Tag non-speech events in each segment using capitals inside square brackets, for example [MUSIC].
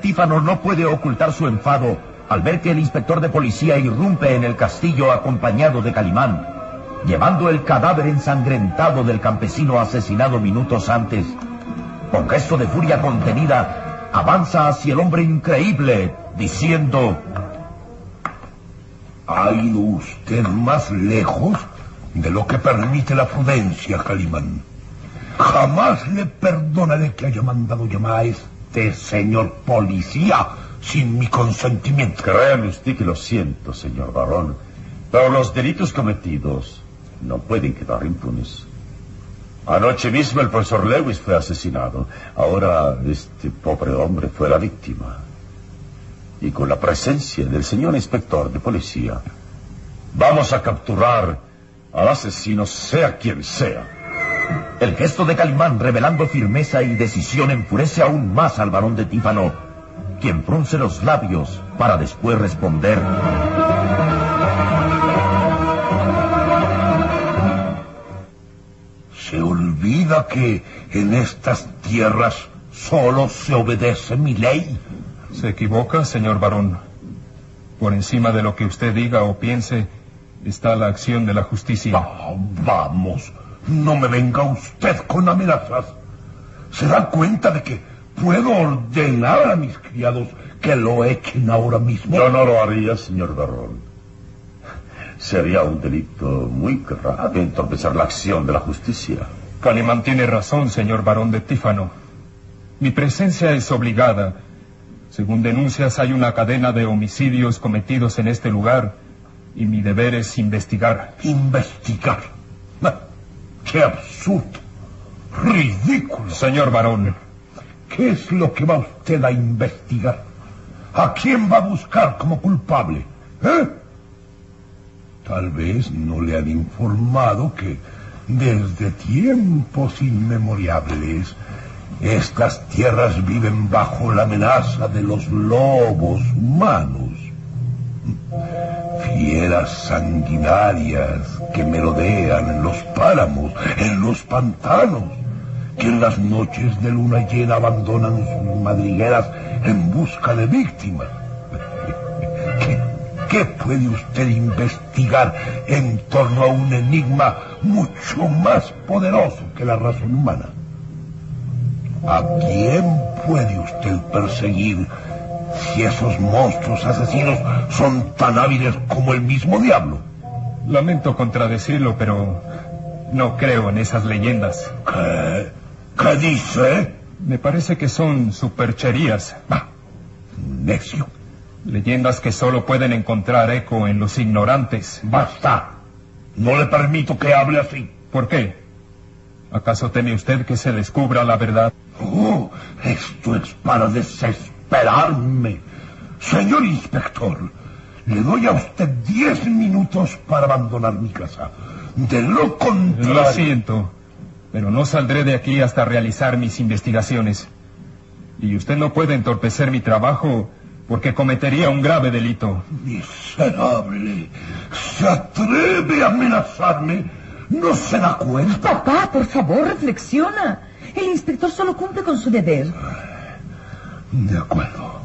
Tífano no puede ocultar su enfado al ver que el inspector de policía irrumpe en el castillo acompañado de Calimán, llevando el cadáver ensangrentado del campesino asesinado minutos antes. Con gesto de furia contenida, avanza hacia el hombre increíble, diciendo... ¿Ha ido usted más lejos de lo que permite la prudencia, Calimán? Jamás le perdonaré que haya mandado llamar a este señor policía sin mi consentimiento. Créame usted que lo siento, señor barón, pero los delitos cometidos no pueden quedar impunes. Anoche mismo el profesor Lewis fue asesinado. Ahora este pobre hombre fue la víctima. Y con la presencia del señor inspector de policía, vamos a capturar al asesino sea quien sea. El gesto de Calimán, revelando firmeza y decisión, enfurece aún más al varón de Tífano, quien frunce los labios para después responder. Se olvida que en estas tierras solo se obedece mi ley. Se equivoca, señor varón. Por encima de lo que usted diga o piense está la acción de la justicia. Vamos. No me venga usted con amenazas. ¿Se da cuenta de que puedo ordenar a mis criados que lo echen ahora mismo? Yo no lo haría, señor Barrón. Sería un delito muy grave entorpecer la acción de la justicia. Calimán tiene razón, señor barón de Tífano. Mi presencia es obligada. Según denuncias, hay una cadena de homicidios cometidos en este lugar y mi deber es investigar. ¿Investigar? ¡Qué absurdo! ¡Ridículo! Señor varón. ¿Qué es lo que va usted a investigar? ¿A quién va a buscar como culpable? ¿Eh? Tal vez no le han informado que desde tiempos inmemoriales estas tierras viven bajo la amenaza de los lobos humanos. Fieras sanguinarias que merodean en los páramos, en los pantanos, que en las noches de luna llena abandonan sus madrigueras en busca de víctimas. [LAUGHS] ¿Qué, qué puede usted investigar en torno a un enigma mucho más poderoso que la razón humana? ¿A quién puede usted perseguir si esos monstruos asesinos son tan hábiles como el mismo diablo? Lamento contradecirlo, pero no creo en esas leyendas. ¿Qué? ¿Qué dice? Me parece que son supercherías. Ah, necio. Leyendas que solo pueden encontrar eco en los ignorantes. Basta. No le permito que hable así. ¿Por qué? ¿Acaso teme usted que se descubra la verdad? Oh, esto es para desesperarme. Señor inspector, le doy a usted diez minutos para abandonar mi casa. De lo contrario... Lo siento, pero no saldré de aquí hasta realizar mis investigaciones. Y usted no puede entorpecer mi trabajo porque cometería un grave delito. Miserable. ¿Se atreve a amenazarme? ¿No se da cuenta? Papá, por favor, reflexiona. El inspector solo cumple con su deber. De acuerdo.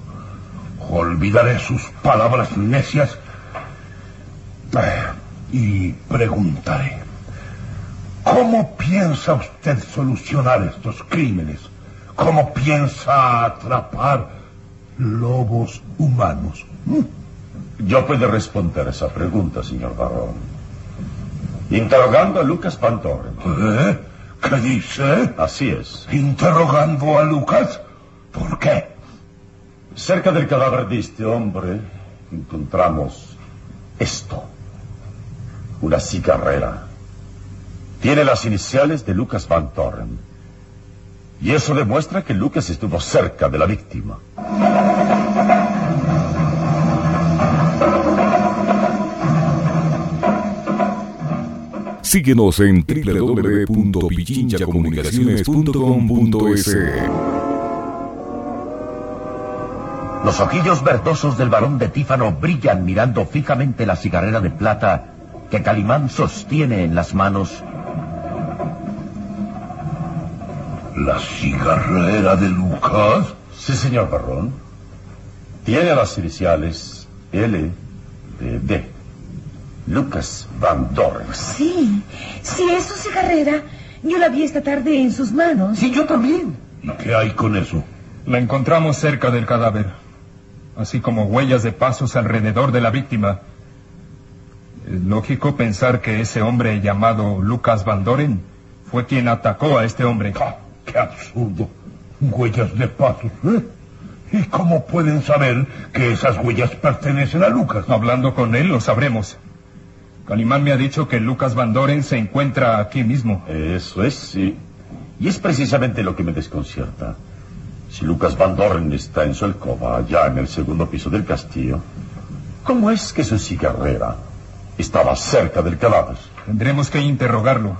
Olvidaré sus palabras necias eh, y preguntaré. ¿Cómo piensa usted solucionar estos crímenes? ¿Cómo piensa atrapar lobos humanos? ¿Mm? Yo puedo responder esa pregunta, señor Barón. Interrogando a Lucas Van Doren. ¿Eh? ¿Qué dice? Así es. ¿Interrogando a Lucas? ¿Por qué? Cerca del cadáver de este hombre encontramos esto. Una cigarrera. Tiene las iniciales de Lucas Van Torren. Y eso demuestra que Lucas estuvo cerca de la víctima. Síguenos en www.pichinchacomunicaciones.com.es. Los ojillos verdosos del varón de Tífano brillan mirando fijamente la cigarrera de plata que Calimán sostiene en las manos. ¿La cigarrera de Lucas? Sí, señor Barrón. Tiene las iniciales L de D. Lucas Van Doren. Sí, sí, es su cigarrera. Yo la vi esta tarde en sus manos. Sí, yo también. ¿Y qué hay con eso? La encontramos cerca del cadáver, así como huellas de pasos alrededor de la víctima. Es lógico pensar que ese hombre llamado Lucas Van Doren fue quien atacó a este hombre. Ah, ¡Qué absurdo! Huellas de pasos, ¿eh? ¿Y cómo pueden saber que esas huellas pertenecen a Lucas? Hablando con él lo sabremos. Calimán me ha dicho que Lucas Van Doren se encuentra aquí mismo. Eso es, sí. Y es precisamente lo que me desconcierta. Si Lucas Van Doren está en su alcoba, allá en el segundo piso del castillo, ¿cómo es que su cigarrera estaba cerca del cadáver? Tendremos que interrogarlo.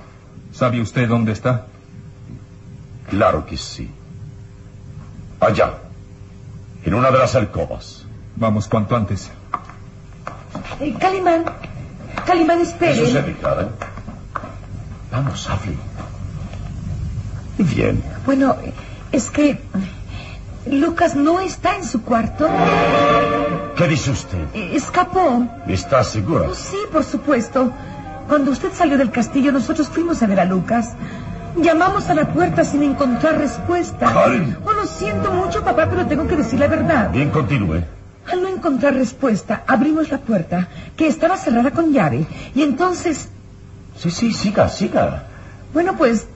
¿Sabe usted dónde está? Claro que sí. Allá, en una de las alcobas. Vamos cuanto antes. Eh, Calimán, Calimán, ¿Qué espere. sucede, Karen? Vamos, hable. Bien. Bueno, es que Lucas no está en su cuarto. ¿Qué dice usted? Eh, Escapó. ¿Está segura? Oh, sí, por supuesto. Cuando usted salió del castillo, nosotros fuimos a ver a Lucas. Llamamos a la puerta sin encontrar respuesta. Karen. Oh, lo siento mucho, papá, pero tengo que decir la verdad. Bien, continúe. Al no encontrar respuesta, abrimos la puerta, que estaba cerrada con llave. Y entonces, Sí, sí, siga, siga. bueno, pues,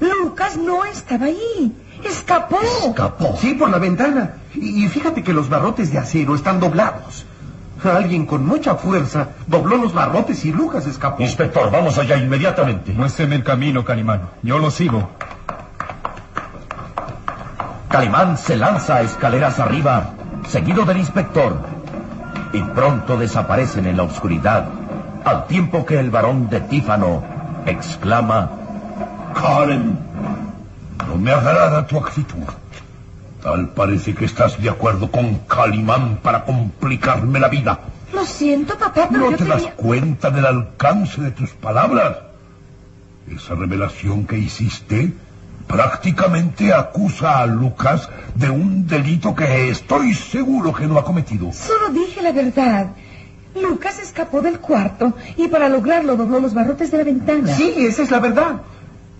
Lucas no estaba ahí. Escapó. Escapó. Sí, por la ventana. Y y fíjate que los barrotes de acero están doblados. Alguien con mucha fuerza dobló los barrotes y Lucas escapó. Inspector, vamos allá inmediatamente. Muéstreme el camino, Calimán. Yo lo sigo. Calimán se lanza a escaleras arriba, seguido del inspector, y pronto desaparecen en la oscuridad, al tiempo que el varón de Tífano exclama... Karen, no me agrada tu actitud. Tal parece que estás de acuerdo con Calimán para complicarme la vida. Lo siento, papá, pero ¿No yo te das cuenta del alcance de tus palabras? Esa revelación que hiciste prácticamente acusa a Lucas de un delito que estoy seguro que no ha cometido. Solo dije la verdad. Lucas escapó del cuarto y para lograrlo dobló los barrotes de la ventana. Sí, esa es la verdad.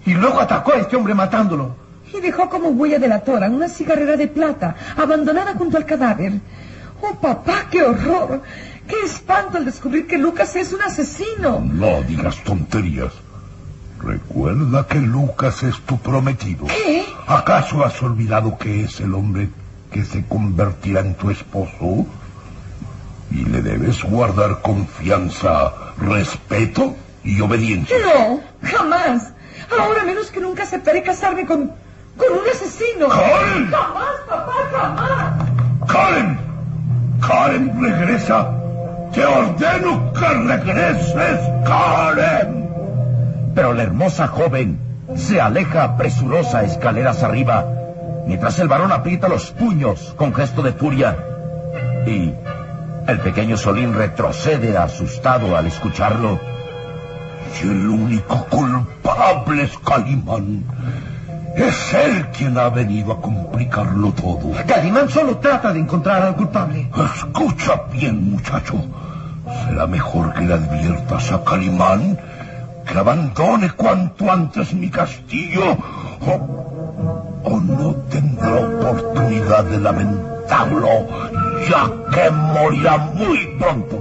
Y luego atacó a este hombre matándolo. Y dejó como huella de la tora una cigarrera de plata abandonada junto al cadáver. Oh, papá, qué horror. Qué espanto al descubrir que Lucas es un asesino. No digas tonterías. Recuerda que Lucas es tu prometido. ¿Qué? ¿Acaso has olvidado que es el hombre que se convertirá en tu esposo? Y le debes guardar confianza, respeto y obediencia. No, jamás. Ahora menos que nunca aceptaré casarme con, con un asesino. ¡Karen! Jamás, papá, jamás. ¡Karen! ¡Karen, regresa! ¡Te ordeno que regreses, Karen! Pero la hermosa joven se aleja presurosa escaleras arriba, mientras el varón aprieta los puños con gesto de furia. Y el pequeño Solín retrocede asustado al escucharlo. Si el único culpable es Calimán, es él quien ha venido a complicarlo todo. Calimán solo trata de encontrar al culpable. Escucha bien, muchacho. Será mejor que le adviertas a Calimán que abandone cuanto antes mi castillo o, o no tendrá oportunidad de lamentarlo, ya que morirá muy pronto.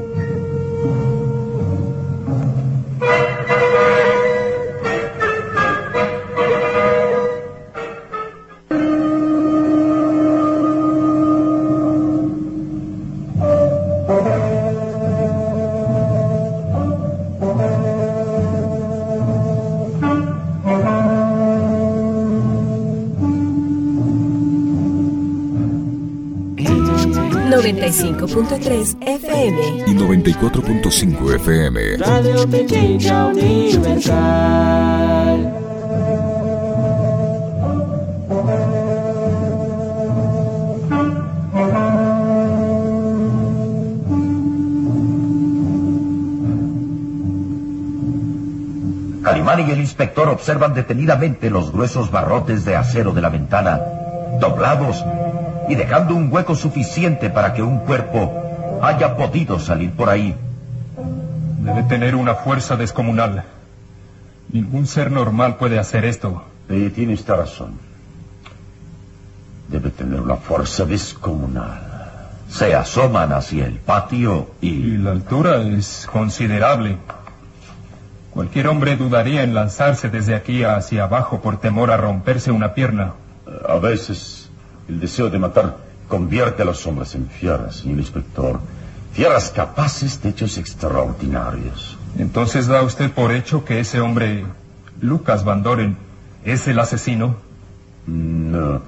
...95.3 FM... y 94.5 FM. Radio Pequeña Universal. Calimán y el inspector observan detenidamente los gruesos barrotes de acero de la ventana, doblados y dejando un hueco suficiente para que un cuerpo haya podido salir por ahí. Debe tener una fuerza descomunal. Ningún ser normal puede hacer esto. Y tiene usted razón. Debe tener una fuerza descomunal. Se asoman hacia el patio Y y... la altura es considerable. Cualquier hombre dudaría en lanzarse desde aquí hacia abajo por temor a romperse una pierna. A veces el deseo de matar convierte a los hombres en fieras, señor inspector. Fieras capaces de hechos extraordinarios. Entonces da usted por hecho que ese hombre, Lucas Van Doren, es el asesino. No,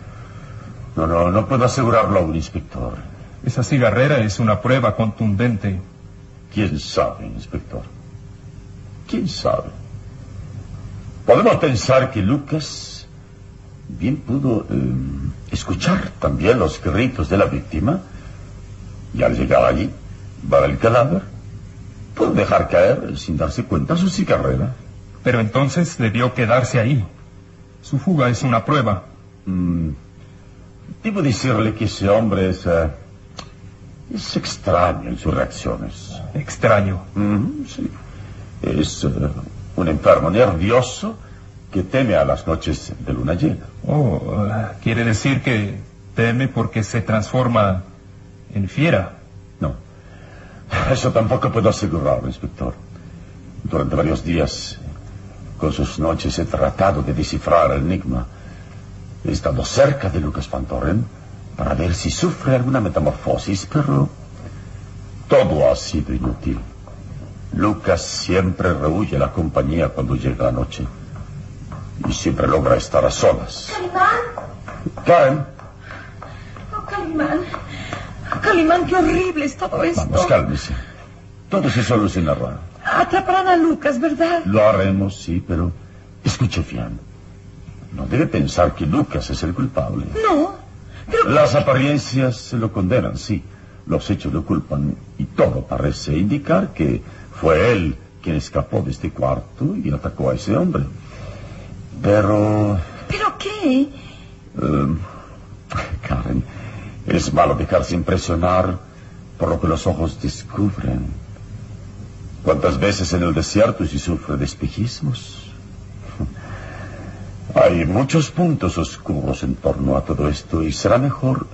no, no, no puedo asegurarlo aún, inspector. Esa cigarrera es una prueba contundente. ¿Quién sabe, inspector? ¿Quién sabe? Podemos pensar que Lucas bien pudo eh, escuchar también los gritos de la víctima y al llegar allí, ver el cadáver, pudo dejar caer, sin darse cuenta, su cigarrera. Pero entonces debió quedarse ahí. Su fuga es una prueba. Mm, debo decirle que ese hombre es, eh, es extraño en sus reacciones. Extraño. Mm, sí. Es eh, un enfermo nervioso que teme a las noches de luna llena. Oh, quiere decir que teme porque se transforma en fiera. No, eso tampoco puedo asegurarlo, inspector. Durante varios días, con sus noches, he tratado de descifrar el enigma. He estado cerca de Lucas Van Doren para ver si sufre alguna metamorfosis, pero Todo ha sido inútil. Lucas siempre rehuye la compañía cuando llega anoche. Y siempre logra estar a solas. Calimán. Karen, Oh, Calimán. Calimán, qué horrible es todo esto. vamos, cálmese. Todo se solucionará. Atraparán a Lucas, ¿verdad? Lo haremos, sí, pero escuche bien. No debe pensar que Lucas es el culpable. No. Pero Las apariencias se lo condenan, sí. Los hechos lo culpan y todo parece indicar que fue él quien escapó de este cuarto y atacó a ese hombre. Pero, ¿Pero qué? eh, Karen, es malo dejarse impresionar por lo que los ojos descubren. ¿Cuántas veces en el desierto se sufre de espejismos? [LAUGHS] Hay muchos puntos oscuros en torno a todo esto y será mejor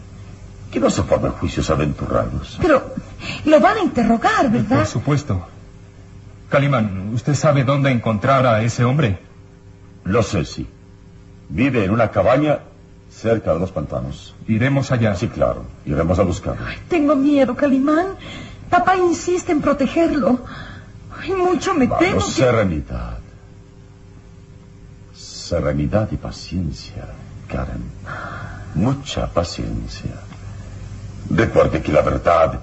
que no se formen juicios aventurados. Pero lo van a interrogar, Por ¿verdad? supuesto. Calimán, ¿usted sabe dónde encontrar a ese hombre? Lo sé, sí. Vive en una cabaña cerca de los pantanos. Iremos allá. Sí, claro. Iremos a buscarlo. Tengo miedo, Calimán. Papá insiste en protegerlo. Ay, mucho me temo que... serenidad. Serenidad y paciencia, Karen. Mucha paciencia. Recuerde que la verdad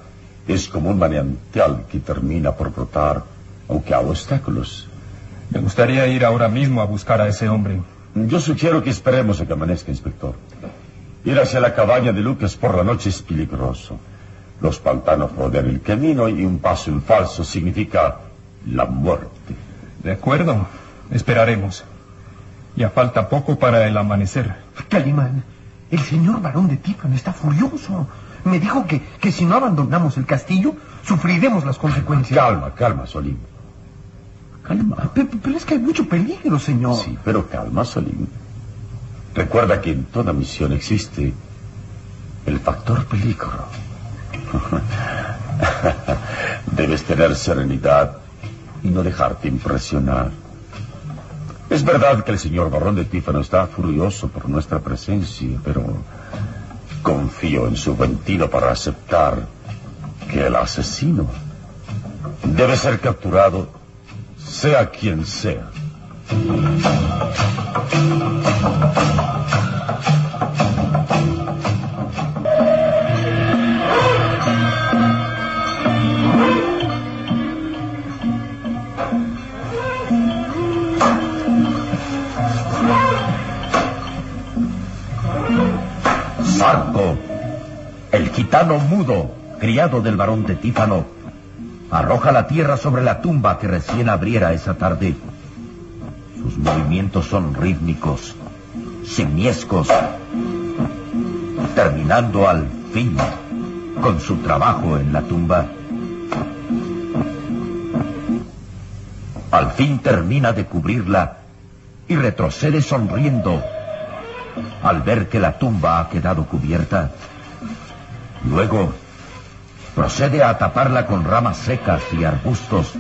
es como un manantial que termina por brotar, aunque hay obstáculos. Me gustaría ir ahora mismo a buscar a ese hombre. Yo sugiero que esperemos a que amanezca, inspector. Ir hacia la cabaña de Lucas por la noche es peligroso. Los pantanos rodean el camino y un paso en falso significa la muerte. De acuerdo. Esperaremos. Ya falta poco para el amanecer. Calimán, el señor varón de Tífano está furioso. Me dijo que, que si no abandonamos el castillo, sufriremos las consecuencias. Calma, calma, Solín. Calma. Pe- Pero es que hay mucho peligro, señor. Sí, pero calma, Solín. Recuerda que en toda misión existe el factor peligro. [LAUGHS] Debes tener serenidad y no dejarte impresionar. Es verdad que el señor Barrón de Tífano está furioso por nuestra presencia, pero confío en su buen para aceptar que el asesino debe ser capturado, sea quien sea. El gitano mudo, criado del varón de Tífano, arroja la tierra sobre la tumba que recién abriera esa tarde. Sus movimientos son rítmicos, semiescos, terminando al fin con su trabajo en la tumba. Al fin termina de cubrirla y retrocede sonriendo al ver que la tumba ha quedado cubierta. Luego procede a taparla con ramas secas y arbustos,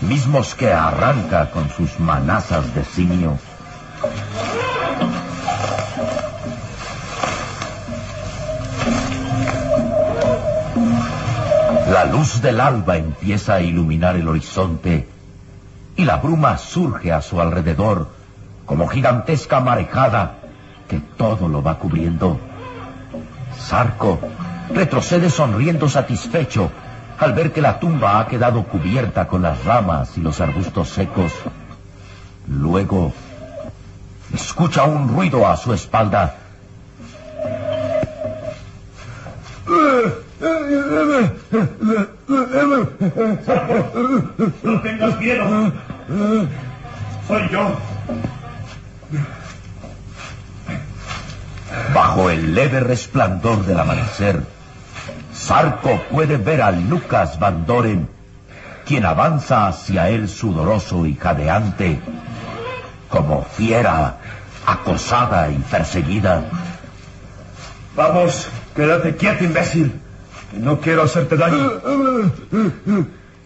mismos que arranca con sus manazas de simio. La luz del alba empieza a iluminar el horizonte y la bruma surge a su alrededor como gigantesca marejada que todo lo va cubriendo. Sarco retrocede sonriendo satisfecho al ver que la tumba ha quedado cubierta con las ramas y los arbustos secos. Luego escucha un ruido a su espalda. No tengas miedo. Soy yo. Bajo el leve resplandor del amanecer, Sarco puede ver a Lucas Van Doren, quien avanza hacia él sudoroso y jadeante, como fiera, acosada y perseguida. Vamos, quédate quieto, imbécil. No quiero hacerte daño.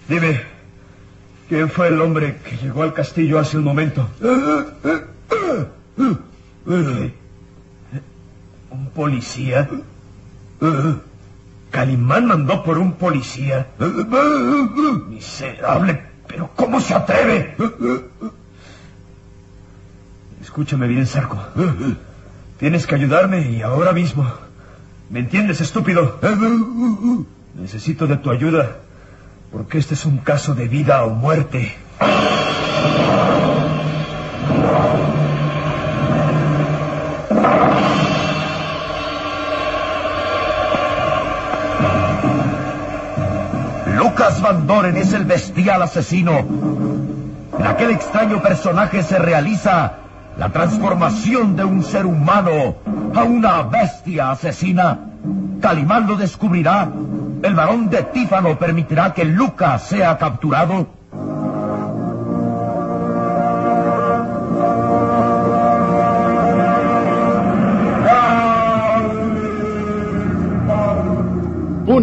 Dime, ¿quién fue el hombre que llegó al castillo hace un momento? ¿Un policía? Calimán mandó por un policía. Miserable, pero ¿cómo se atreve? Escúchame bien, Sarco. Tienes que ayudarme y ahora mismo. ¿Me entiendes, estúpido? Necesito de tu ayuda, porque este es un caso de vida o muerte. Lucas Van Doren es el bestial asesino. En aquel extraño personaje se realiza la transformación de un ser humano a una bestia asesina. Calimán lo descubrirá. El varón de Tífano permitirá que Lucas sea capturado.